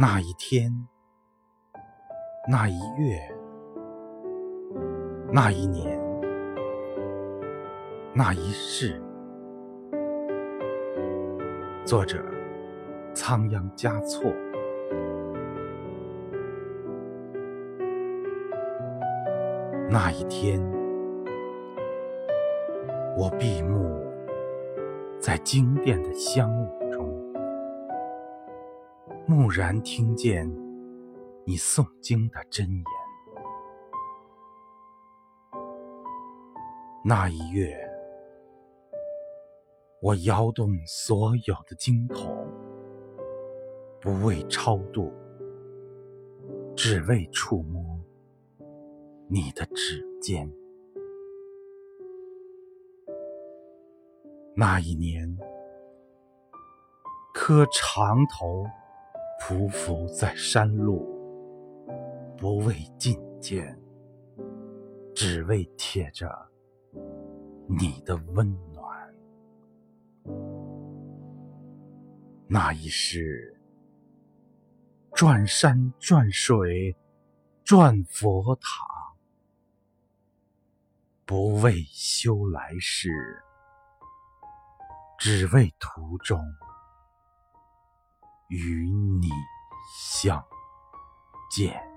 那一天，那一月，那一年，那一世。作者：仓央嘉措。那一天，我闭目在经殿的香雾。蓦然听见你诵经的真言。那一月，我摇动所有的经筒，不为超度，只为触摸你的指尖。那一年，磕长头。匍匐在山路，不为觐见，只为贴着你的温暖。那一世，转山转水转佛塔，不为修来世，只为途中。与你相见。